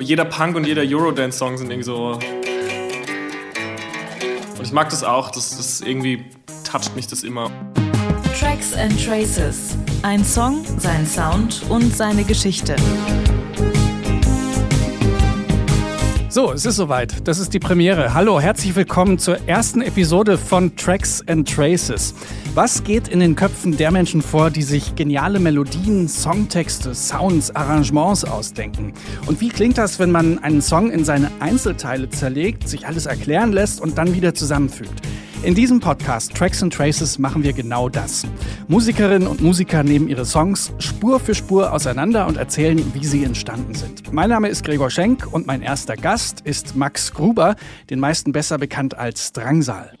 Jeder Punk und jeder Eurodance-Song sind irgendwie so. Und ich mag das auch, das, das irgendwie toucht mich das immer. Tracks and Traces. Ein Song, sein Sound und seine Geschichte. So, es ist soweit. Das ist die Premiere. Hallo, herzlich willkommen zur ersten Episode von Tracks and Traces. Was geht in den Köpfen der Menschen vor, die sich geniale Melodien, Songtexte, Sounds, Arrangements ausdenken? Und wie klingt das, wenn man einen Song in seine Einzelteile zerlegt, sich alles erklären lässt und dann wieder zusammenfügt? In diesem Podcast Tracks and Traces machen wir genau das. Musikerinnen und Musiker nehmen ihre Songs Spur für Spur auseinander und erzählen, wie sie entstanden sind. Mein Name ist Gregor Schenk und mein erster Gast ist Max Gruber, den meisten besser bekannt als Drangsal.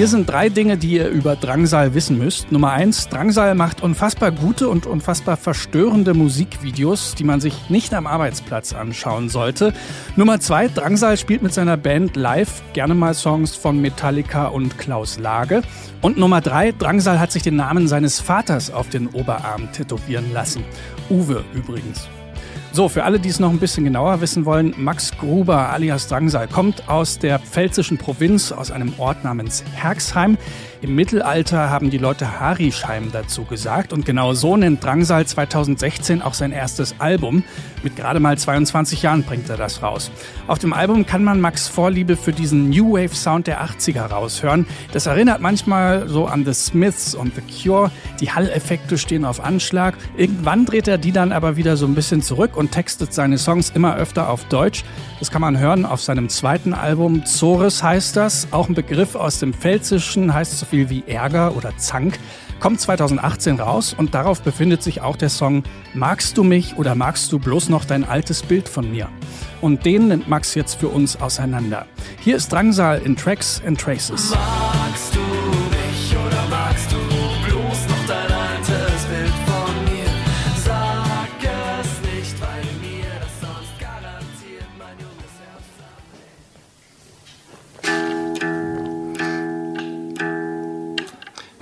Hier sind drei Dinge, die ihr über Drangsal wissen müsst. Nummer eins, Drangsal macht unfassbar gute und unfassbar verstörende Musikvideos, die man sich nicht am Arbeitsplatz anschauen sollte. Nummer zwei, Drangsal spielt mit seiner Band live gerne mal Songs von Metallica und Klaus Lage. Und Nummer drei, Drangsal hat sich den Namen seines Vaters auf den Oberarm tätowieren lassen. Uwe übrigens. So, für alle, die es noch ein bisschen genauer wissen wollen, Max Gruber alias Drangsal kommt aus der pfälzischen Provinz, aus einem Ort namens Herxheim. Im Mittelalter haben die Leute Harischheim dazu gesagt und genau so nennt Drangsal 2016 auch sein erstes Album. Mit gerade mal 22 Jahren bringt er das raus. Auf dem Album kann man Max Vorliebe für diesen New Wave Sound der 80er raushören. Das erinnert manchmal so an The Smiths und The Cure. Die Hall-Effekte stehen auf Anschlag. Irgendwann dreht er die dann aber wieder so ein bisschen zurück und textet seine Songs immer öfter auf Deutsch. Das kann man hören auf seinem zweiten Album. Zores heißt das. Auch ein Begriff aus dem Pfälzischen heißt viel wie Ärger oder Zank. Kommt 2018 raus und darauf befindet sich auch der Song Magst du mich oder magst du bloß noch dein altes Bild von mir? Und den nimmt Max jetzt für uns auseinander. Hier ist Drangsal in Tracks and Traces. Magst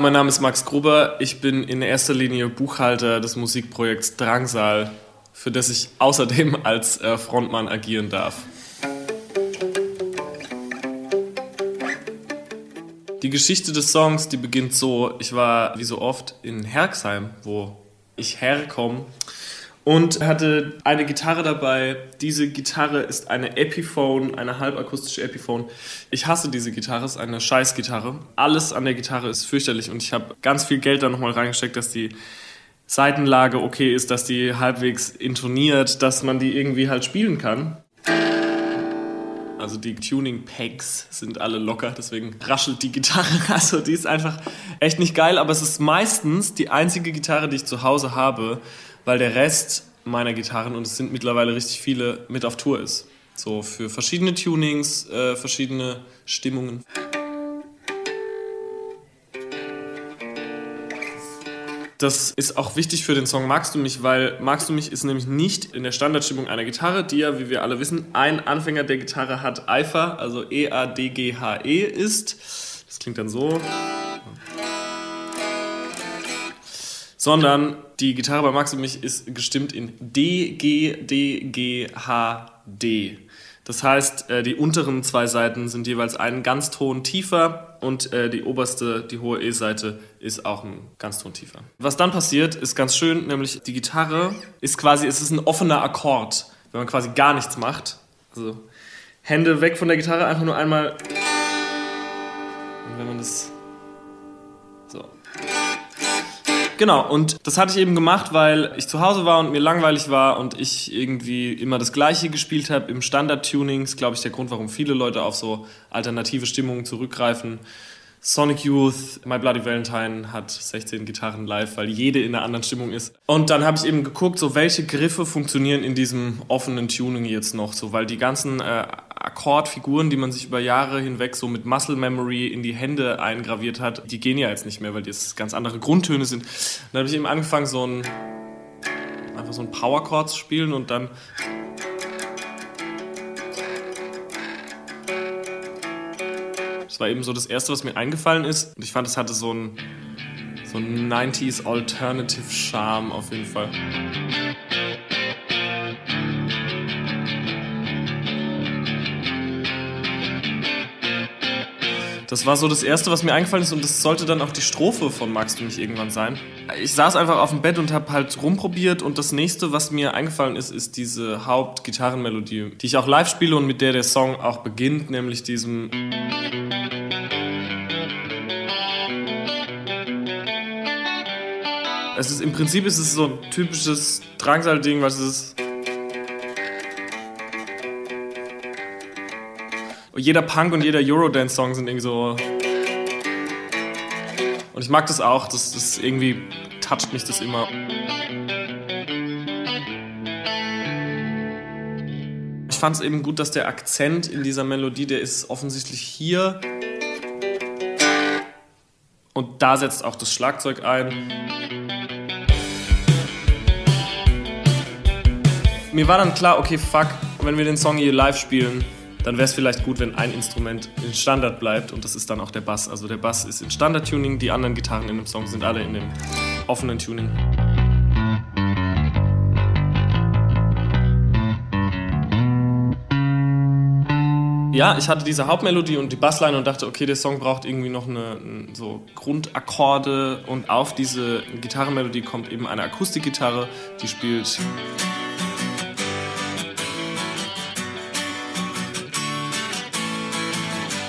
Mein Name ist Max Gruber. Ich bin in erster Linie Buchhalter des Musikprojekts Drangsal, für das ich außerdem als äh, Frontmann agieren darf. Die Geschichte des Songs, die beginnt so, ich war wie so oft in Herxheim, wo ich herkomme und hatte eine Gitarre dabei. Diese Gitarre ist eine Epiphone, eine halbakustische Epiphone. Ich hasse diese Gitarre, ist eine Scheißgitarre. Alles an der Gitarre ist fürchterlich und ich habe ganz viel Geld da nochmal reingesteckt, dass die Seitenlage okay ist, dass die halbwegs intoniert, dass man die irgendwie halt spielen kann. Also die Tuning-Pegs sind alle locker, deswegen raschelt die Gitarre. Also die ist einfach echt nicht geil, aber es ist meistens die einzige Gitarre, die ich zu Hause habe, weil der Rest meiner Gitarren, und es sind mittlerweile richtig viele, mit auf Tour ist. So für verschiedene Tunings, äh, verschiedene Stimmungen. Das ist auch wichtig für den Song Magst du mich, weil Magst du mich ist nämlich nicht in der Standardstimmung einer Gitarre, die ja, wie wir alle wissen, ein Anfänger der Gitarre hat Eifer, also E-A-D-G-H-E ist. Das klingt dann so. Sondern die Gitarre bei Max und mich ist gestimmt in D, G, D, G, H, D. Das heißt, äh, die unteren zwei Seiten sind jeweils einen Ganzton tiefer und äh, die oberste, die hohe E-Seite, ist auch ein Ganzton tiefer. Was dann passiert, ist ganz schön, nämlich die Gitarre ist quasi, es ist ein offener Akkord, wenn man quasi gar nichts macht. Also Hände weg von der Gitarre, einfach nur einmal. Und wenn man das so. Genau, und das hatte ich eben gemacht, weil ich zu Hause war und mir langweilig war und ich irgendwie immer das Gleiche gespielt habe im Standard-Tuning. Das ist, glaube ich, der Grund, warum viele Leute auf so alternative Stimmungen zurückgreifen. Sonic Youth, My Bloody Valentine hat 16 Gitarren live, weil jede in einer anderen Stimmung ist. Und dann habe ich eben geguckt, so welche Griffe funktionieren in diesem offenen Tuning jetzt noch so, weil die ganzen äh, Akkordfiguren, die man sich über Jahre hinweg so mit Muscle Memory in die Hände eingraviert hat, die gehen ja jetzt nicht mehr, weil das ganz andere Grundtöne sind. Dann habe ich eben angefangen, so ein einfach so ein Power Chord zu spielen und dann Das war eben so das Erste, was mir eingefallen ist. Und ich fand, es hatte so einen so ein 90s Alternative Charme auf jeden Fall. Das war so das Erste, was mir eingefallen ist und das sollte dann auch die Strophe von Magst du mich irgendwann sein. Ich saß einfach auf dem Bett und habe halt rumprobiert und das Nächste, was mir eingefallen ist, ist diese Hauptgitarrenmelodie, die ich auch live spiele und mit der der Song auch beginnt, nämlich diesem... Es ist im Prinzip ist es so ein typisches Drangsal-Ding, was es ist. Jeder Punk und jeder Eurodance-Song sind irgendwie so. Und ich mag das auch, das, das irgendwie toucht mich das immer. Ich fand es eben gut, dass der Akzent in dieser Melodie, der ist offensichtlich hier. Und da setzt auch das Schlagzeug ein. Mir war dann klar, okay, fuck, wenn wir den Song hier live spielen, dann wäre es vielleicht gut, wenn ein Instrument in Standard bleibt und das ist dann auch der Bass. Also der Bass ist in Standard-Tuning, die anderen Gitarren in dem Song sind alle in dem offenen Tuning. Ja, ich hatte diese Hauptmelodie und die Bassline und dachte, okay, der Song braucht irgendwie noch eine so Grundakkorde und auf diese Gitarrenmelodie kommt eben eine Akustikgitarre, die spielt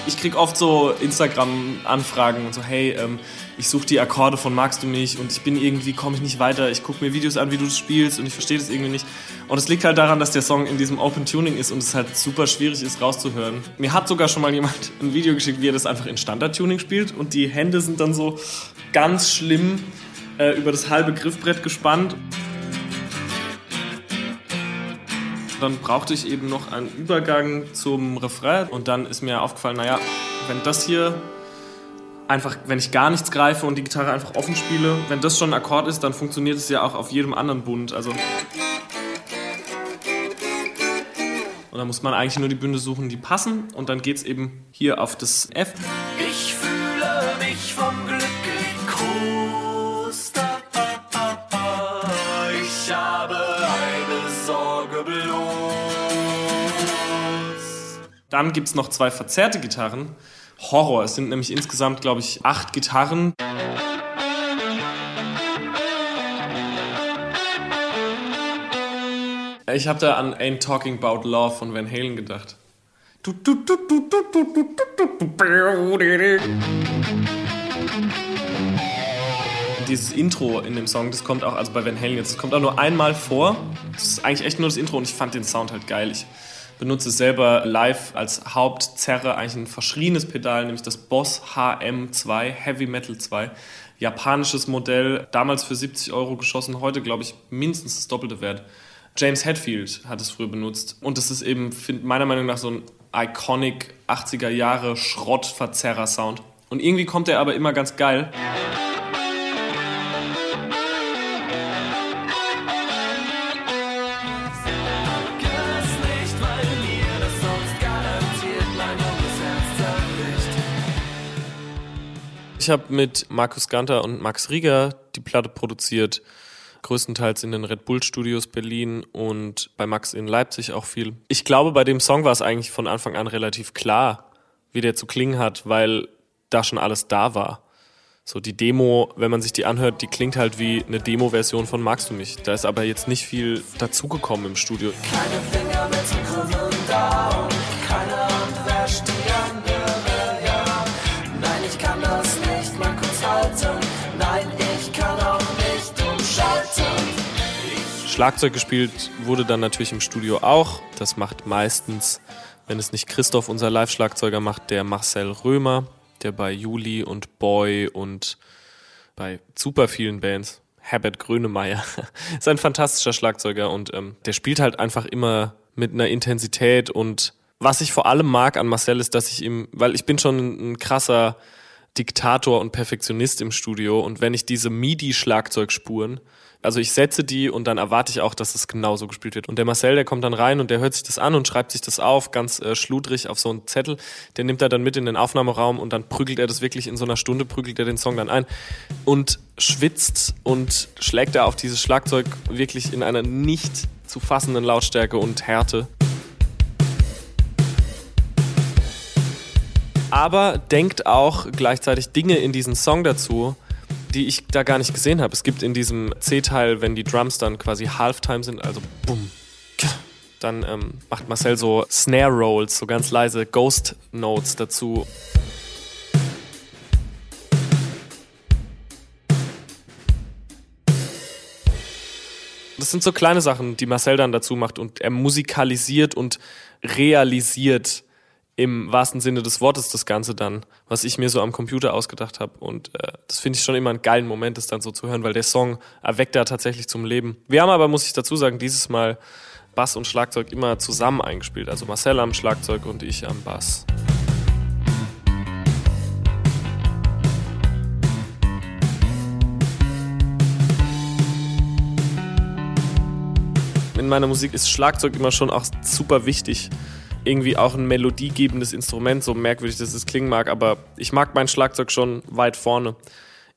ich krieg oft so Instagram-Anfragen und so, hey, ähm, ich suche die Akkorde von Magst du mich und ich bin irgendwie, komme ich nicht weiter, ich gucke mir Videos an, wie du das spielst und ich verstehe das irgendwie nicht. Und es liegt halt daran, dass der Song in diesem Open Tuning ist und es halt super schwierig ist rauszuhören. Mir hat sogar schon mal jemand ein Video geschickt, wie er das einfach in Standard-Tuning spielt und die Hände sind dann so ganz schlimm äh, über das halbe Griffbrett gespannt. Dann brauchte ich eben noch einen Übergang zum Refrain und dann ist mir aufgefallen, naja, wenn das hier einfach, wenn ich gar nichts greife und die Gitarre einfach offen spiele, wenn das schon ein Akkord ist, dann funktioniert es ja auch auf jedem anderen Bund. Also und dann muss man eigentlich nur die Bünde suchen, die passen und dann geht es eben hier auf das F. Ich fühle mich vom Glück Dann gibt es noch zwei verzerrte Gitarren. Horror. Es sind nämlich insgesamt, glaube ich, acht Gitarren. Ich habe da an Ain't Talking About Love von Van Halen gedacht. Dieses Intro in dem Song, das kommt auch, also bei Van Halen jetzt, das kommt auch nur einmal vor. Das ist eigentlich echt nur das Intro und ich fand den Sound halt geil. Ich benutze selber live als Hauptzerre, eigentlich ein verschriebenes Pedal, nämlich das Boss HM2, Heavy Metal 2. Japanisches Modell, damals für 70 Euro geschossen, heute glaube ich mindestens das doppelte Wert. James Hetfield hat es früher benutzt und das ist eben find, meiner Meinung nach so ein iconic 80er Jahre Schrottverzerrer-Sound. Und irgendwie kommt er aber immer ganz geil. Ich habe mit Markus Ganter und Max Rieger die Platte produziert, größtenteils in den Red Bull Studios Berlin und bei Max in Leipzig auch viel. Ich glaube, bei dem Song war es eigentlich von Anfang an relativ klar, wie der zu klingen hat, weil da schon alles da war. So die Demo, wenn man sich die anhört, die klingt halt wie eine Demo-Version von Magst du mich. Da ist aber jetzt nicht viel dazugekommen im Studio. Keine Finger mit krummen Daumen, Schlagzeug gespielt wurde dann natürlich im Studio auch. Das macht meistens, wenn es nicht Christoph, unser Live-Schlagzeuger, macht, der Marcel Römer, der bei Juli und Boy und bei super vielen Bands, Herbert Grönemeyer, ist ein fantastischer Schlagzeuger und ähm, der spielt halt einfach immer mit einer Intensität und was ich vor allem mag an Marcel ist, dass ich ihm, weil ich bin schon ein, ein krasser Diktator und Perfektionist im Studio und wenn ich diese MIDI-Schlagzeugspuren, also ich setze die und dann erwarte ich auch, dass es genauso gespielt wird. Und der Marcel, der kommt dann rein und der hört sich das an und schreibt sich das auf, ganz äh, schludrig auf so einen Zettel. Den nimmt er dann mit in den Aufnahmeraum und dann prügelt er das wirklich in so einer Stunde, prügelt er den Song dann ein und schwitzt und schlägt er auf dieses Schlagzeug wirklich in einer nicht zu fassenden Lautstärke und Härte. aber denkt auch gleichzeitig Dinge in diesen Song dazu, die ich da gar nicht gesehen habe. Es gibt in diesem C-Teil, wenn die Drums dann quasi Halftime sind, also bumm, dann ähm, macht Marcel so Snare Rolls, so ganz leise Ghost Notes dazu. Das sind so kleine Sachen, die Marcel dann dazu macht und er musikalisiert und realisiert im wahrsten Sinne des Wortes das Ganze dann, was ich mir so am Computer ausgedacht habe. Und äh, das finde ich schon immer einen geilen Moment, das dann so zu hören, weil der Song erweckt da tatsächlich zum Leben. Wir haben aber, muss ich dazu sagen, dieses Mal Bass und Schlagzeug immer zusammen eingespielt. Also Marcel am Schlagzeug und ich am Bass. In meiner Musik ist Schlagzeug immer schon auch super wichtig. Irgendwie auch ein melodiegebendes Instrument, so merkwürdig das es klingen mag, aber ich mag mein Schlagzeug schon weit vorne.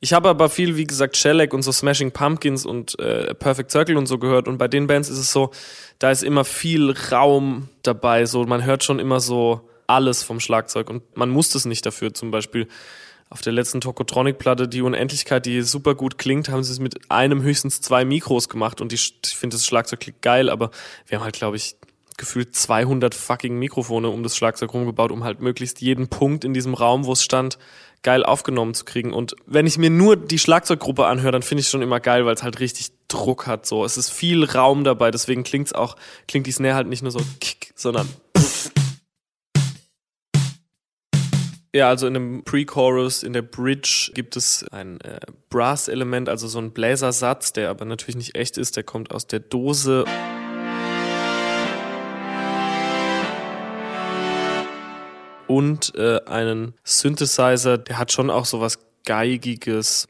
Ich habe aber viel, wie gesagt, Shellac und so Smashing Pumpkins und äh, Perfect Circle und so gehört. Und bei den Bands ist es so, da ist immer viel Raum dabei. So, man hört schon immer so alles vom Schlagzeug und man muss das nicht dafür. Zum Beispiel auf der letzten Tokotronic-Platte, die Unendlichkeit, die super gut klingt, haben sie es mit einem höchstens zwei Mikros gemacht und die, ich finde das Schlagzeug klingt geil, aber wir haben halt, glaube ich, gefühlt 200 fucking Mikrofone um das Schlagzeug rumgebaut, um halt möglichst jeden Punkt in diesem Raum, wo es stand, geil aufgenommen zu kriegen. Und wenn ich mir nur die Schlagzeuggruppe anhöre, dann finde ich schon immer geil, weil es halt richtig Druck hat. So, es ist viel Raum dabei, deswegen klingt's auch, klingt die Snare halt nicht nur so kick, sondern Ja, also in dem Pre-Chorus, in der Bridge gibt es ein äh, Brass-Element, also so ein Bläsersatz, der aber natürlich nicht echt ist, der kommt aus der Dose. Und äh, einen Synthesizer, der hat schon auch so was Geigiges.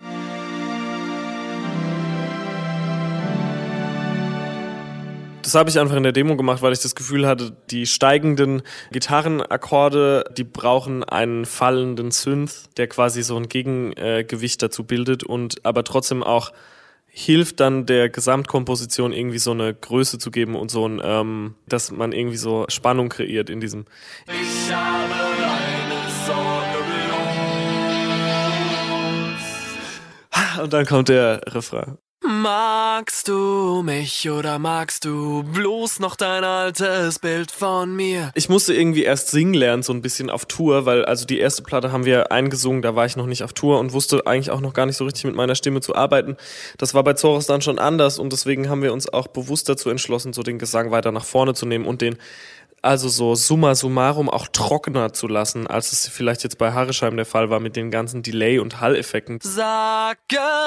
Das habe ich einfach in der Demo gemacht, weil ich das Gefühl hatte, die steigenden Gitarrenakkorde, die brauchen einen fallenden Synth, der quasi so ein Gegengewicht dazu bildet und aber trotzdem auch hilft dann der Gesamtkomposition irgendwie so eine Größe zu geben und so ein, ähm, dass man irgendwie so Spannung kreiert in diesem. Ich habe eine Sorge bloß. Und dann kommt der Refrain. Magst du mich oder magst du bloß noch dein altes Bild von mir? Ich musste irgendwie erst singen lernen, so ein bisschen auf Tour, weil also die erste Platte haben wir eingesungen, da war ich noch nicht auf Tour und wusste eigentlich auch noch gar nicht so richtig mit meiner Stimme zu arbeiten. Das war bei Zoros dann schon anders und deswegen haben wir uns auch bewusst dazu entschlossen, so den Gesang weiter nach vorne zu nehmen und den also so summa summarum auch trockener zu lassen, als es vielleicht jetzt bei Harresheim der Fall war mit den ganzen Delay- und Hall-Effekten. Sag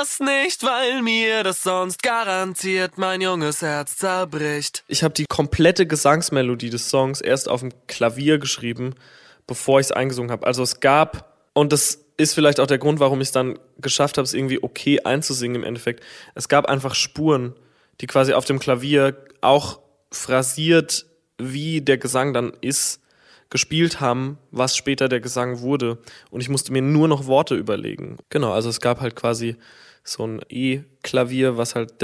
es nicht, weil mir das sonst garantiert mein junges Herz zerbricht. Ich habe die komplette Gesangsmelodie des Songs erst auf dem Klavier geschrieben, bevor ich es eingesungen habe. Also es gab, und das ist vielleicht auch der Grund, warum ich es dann geschafft habe, es irgendwie okay einzusingen im Endeffekt. Es gab einfach Spuren, die quasi auf dem Klavier auch phrasiert, wie der Gesang dann ist, gespielt haben, was später der Gesang wurde. Und ich musste mir nur noch Worte überlegen. Genau, also es gab halt quasi so ein E-Klavier, was halt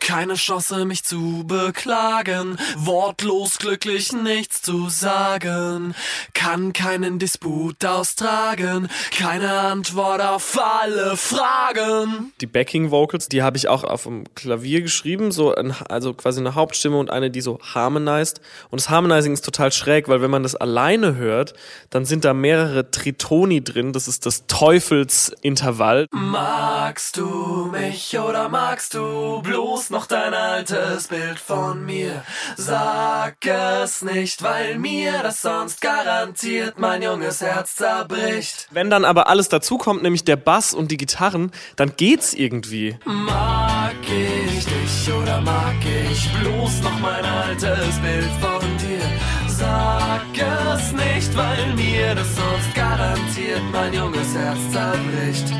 Keine Chance, mich zu beklagen, wortlos glücklich nichts zu sagen, kann keinen Disput austragen, keine Antwort auf alle Fragen. die Backing Vocals, die habe ich auch auf dem Klavier geschrieben, so ein, also quasi eine Hauptstimme und eine, die so harmonized. Und das Harmonizing ist total schräg, weil wenn man das alleine hört, dann sind da mehrere Tritoni drin. Das ist das Teufelsintervall. Magst du mich oder magst du bloß noch dein altes Bild von mir? Sag es nicht, weil mir das sonst garantiert mein junges Herz zerbricht. Wenn dann aber alles dazukommt, nämlich der Bass und die Gitarren, dann geht's irgendwie. Mag ich dich oder mag ich bloß noch mein altes Bild von? Sag es nicht, weil mir das sonst garantiert mein junges Herz zerbricht.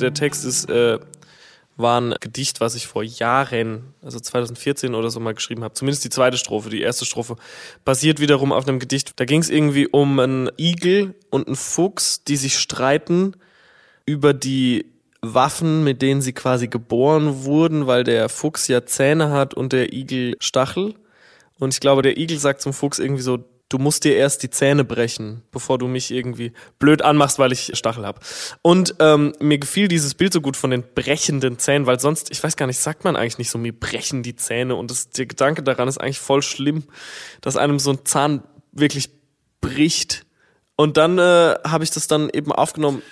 Der Text ist, äh, war ein Gedicht, was ich vor Jahren, also 2014 oder so mal geschrieben habe. Zumindest die zweite Strophe. Die erste Strophe basiert wiederum auf einem Gedicht. Da ging es irgendwie um einen Igel und einen Fuchs, die sich streiten über die Waffen, mit denen sie quasi geboren wurden, weil der Fuchs ja Zähne hat und der Igel Stachel. Und ich glaube, der Igel sagt zum Fuchs irgendwie so, du musst dir erst die Zähne brechen, bevor du mich irgendwie blöd anmachst, weil ich Stachel habe. Und ähm, mir gefiel dieses Bild so gut von den brechenden Zähnen, weil sonst, ich weiß gar nicht, sagt man eigentlich nicht so, mir brechen die Zähne. Und das, der Gedanke daran ist eigentlich voll schlimm, dass einem so ein Zahn wirklich bricht. Und dann äh, habe ich das dann eben aufgenommen.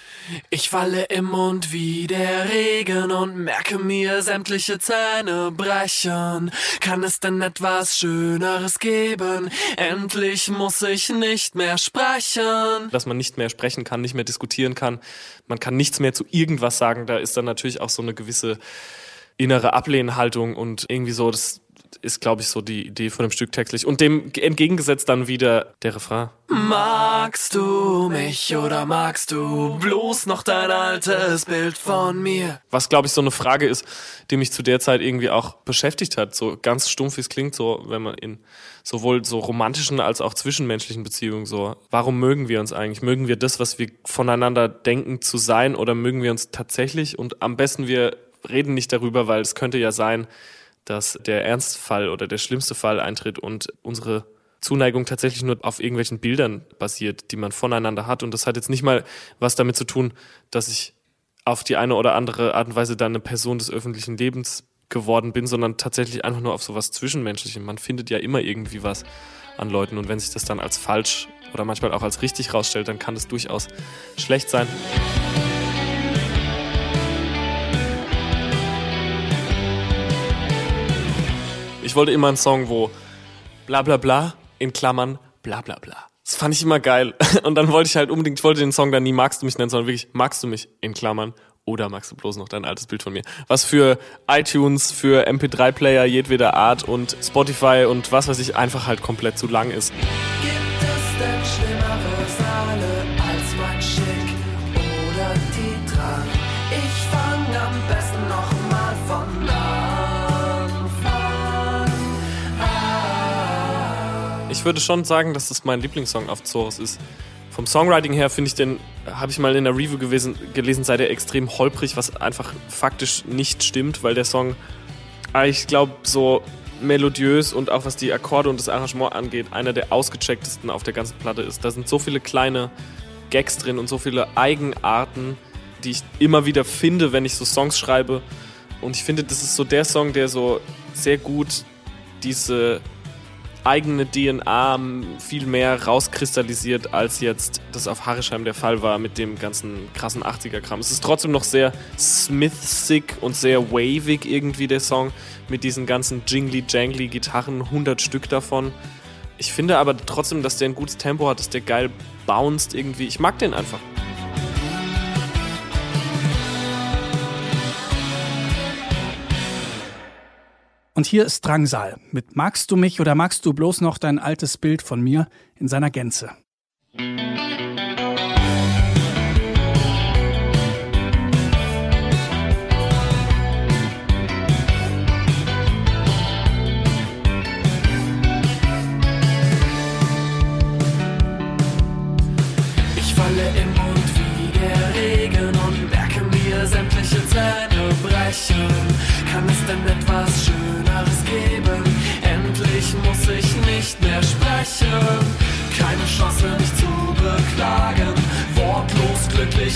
Ich falle im Mund wie der Regen und merke mir sämtliche Zähne brechen. Kann es denn etwas Schöneres geben? Endlich muss ich nicht mehr sprechen. dass man nicht mehr sprechen kann, nicht mehr diskutieren kann. Man kann nichts mehr zu irgendwas sagen. Da ist dann natürlich auch so eine gewisse innere Ablehnhaltung und irgendwie so, das ist, glaube ich, so die Idee von dem Stück textlich. Und dem entgegengesetzt dann wieder der Refrain. Magst du mich oder magst du bloß noch dein altes Bild von mir? Was, glaube ich, so eine Frage ist, die mich zu der Zeit irgendwie auch beschäftigt hat. So ganz stumpf, wie es klingt, so, wenn man in sowohl so romantischen als auch zwischenmenschlichen Beziehungen so, warum mögen wir uns eigentlich? Mögen wir das, was wir voneinander denken zu sein oder mögen wir uns tatsächlich? Und am besten wir reden nicht darüber, weil es könnte ja sein, dass der Ernstfall oder der schlimmste Fall eintritt und unsere Zuneigung tatsächlich nur auf irgendwelchen Bildern basiert, die man voneinander hat. Und das hat jetzt nicht mal was damit zu tun, dass ich auf die eine oder andere Art und Weise dann eine Person des öffentlichen Lebens geworden bin, sondern tatsächlich einfach nur auf sowas Zwischenmenschlichem. Man findet ja immer irgendwie was an Leuten und wenn sich das dann als falsch oder manchmal auch als richtig rausstellt, dann kann das durchaus schlecht sein. Wollte immer einen Song, wo bla bla bla in Klammern bla bla bla. Das fand ich immer geil. Und dann wollte ich halt unbedingt, ich wollte den Song dann nie magst du mich nennen, sondern wirklich magst du mich in Klammern oder magst du bloß noch dein altes Bild von mir. Was für iTunes, für MP3-Player jedweder Art und Spotify und was weiß ich einfach halt komplett zu lang ist. Würde schon sagen, dass das mein Lieblingssong auf Zorus ist. Vom Songwriting her finde ich den, habe ich mal in der Review gewesen, gelesen, sei der extrem holprig, was einfach faktisch nicht stimmt, weil der Song, ich glaube, so melodiös und auch was die Akkorde und das Arrangement angeht, einer der ausgechecktesten auf der ganzen Platte ist. Da sind so viele kleine Gags drin und so viele Eigenarten, die ich immer wieder finde, wenn ich so Songs schreibe. Und ich finde, das ist so der Song, der so sehr gut diese eigene DNA viel mehr rauskristallisiert, als jetzt das auf Harrisheim der Fall war mit dem ganzen krassen 80er-Kram. Es ist trotzdem noch sehr Smith-sick und sehr wavig irgendwie der Song mit diesen ganzen jingly-jangly Gitarren, 100 Stück davon. Ich finde aber trotzdem, dass der ein gutes Tempo hat, dass der geil bounced irgendwie. Ich mag den einfach. Und hier ist Drangsal mit Magst du mich oder magst du bloß noch dein altes Bild von mir in seiner Gänze? Ich nicht mehr sprechen. Keine Chance, mich zu beklagen. Wortlos glücklich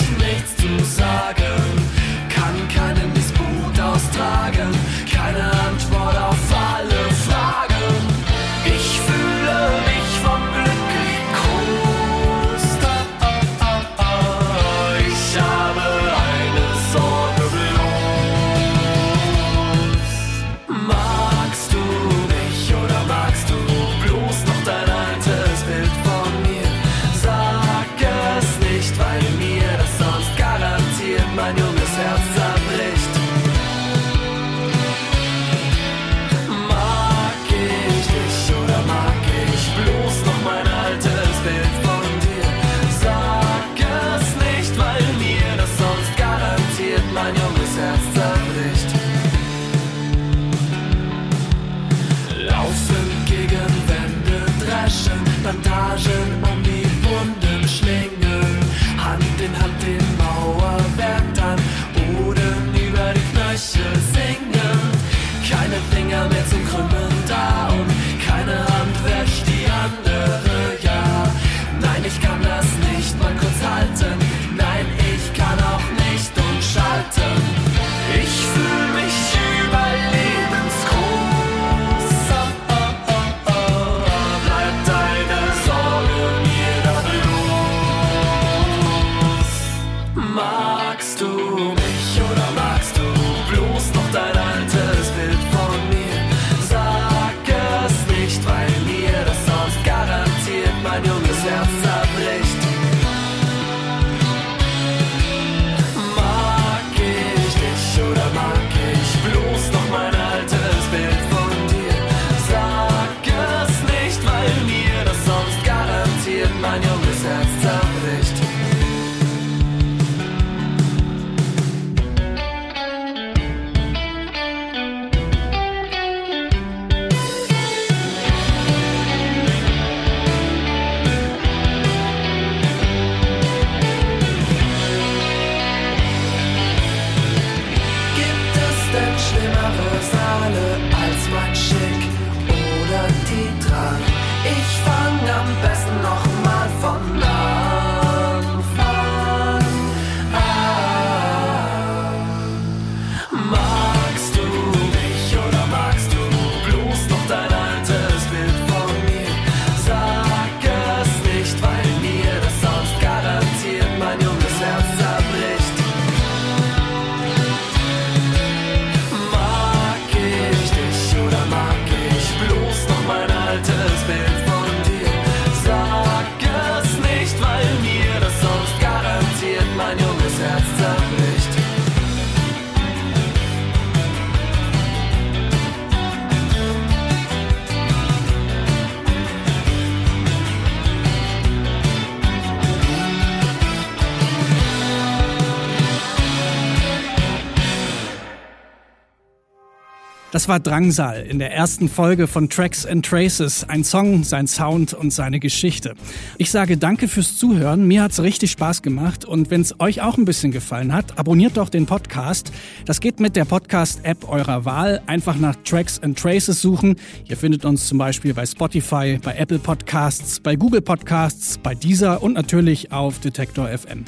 Das war Drangsal in der ersten Folge von Tracks and Traces. Ein Song, sein Sound und seine Geschichte. Ich sage danke fürs Zuhören. Mir hat's richtig Spaß gemacht. Und wenn es euch auch ein bisschen gefallen hat, abonniert doch den Podcast. Das geht mit der Podcast-App eurer Wahl. Einfach nach Tracks and Traces suchen. Ihr findet uns zum Beispiel bei Spotify, bei Apple Podcasts, bei Google Podcasts, bei Deezer und natürlich auf Detektor FM.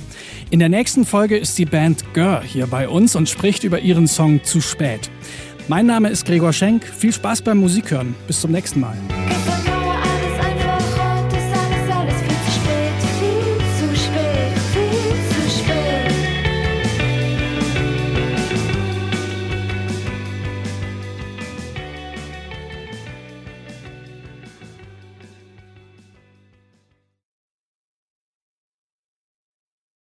In der nächsten Folge ist die Band Gör hier bei uns und spricht über ihren Song Zu spät. Mein Name ist Gregor Schenk. Viel Spaß beim Musikhören. Bis zum nächsten Mal.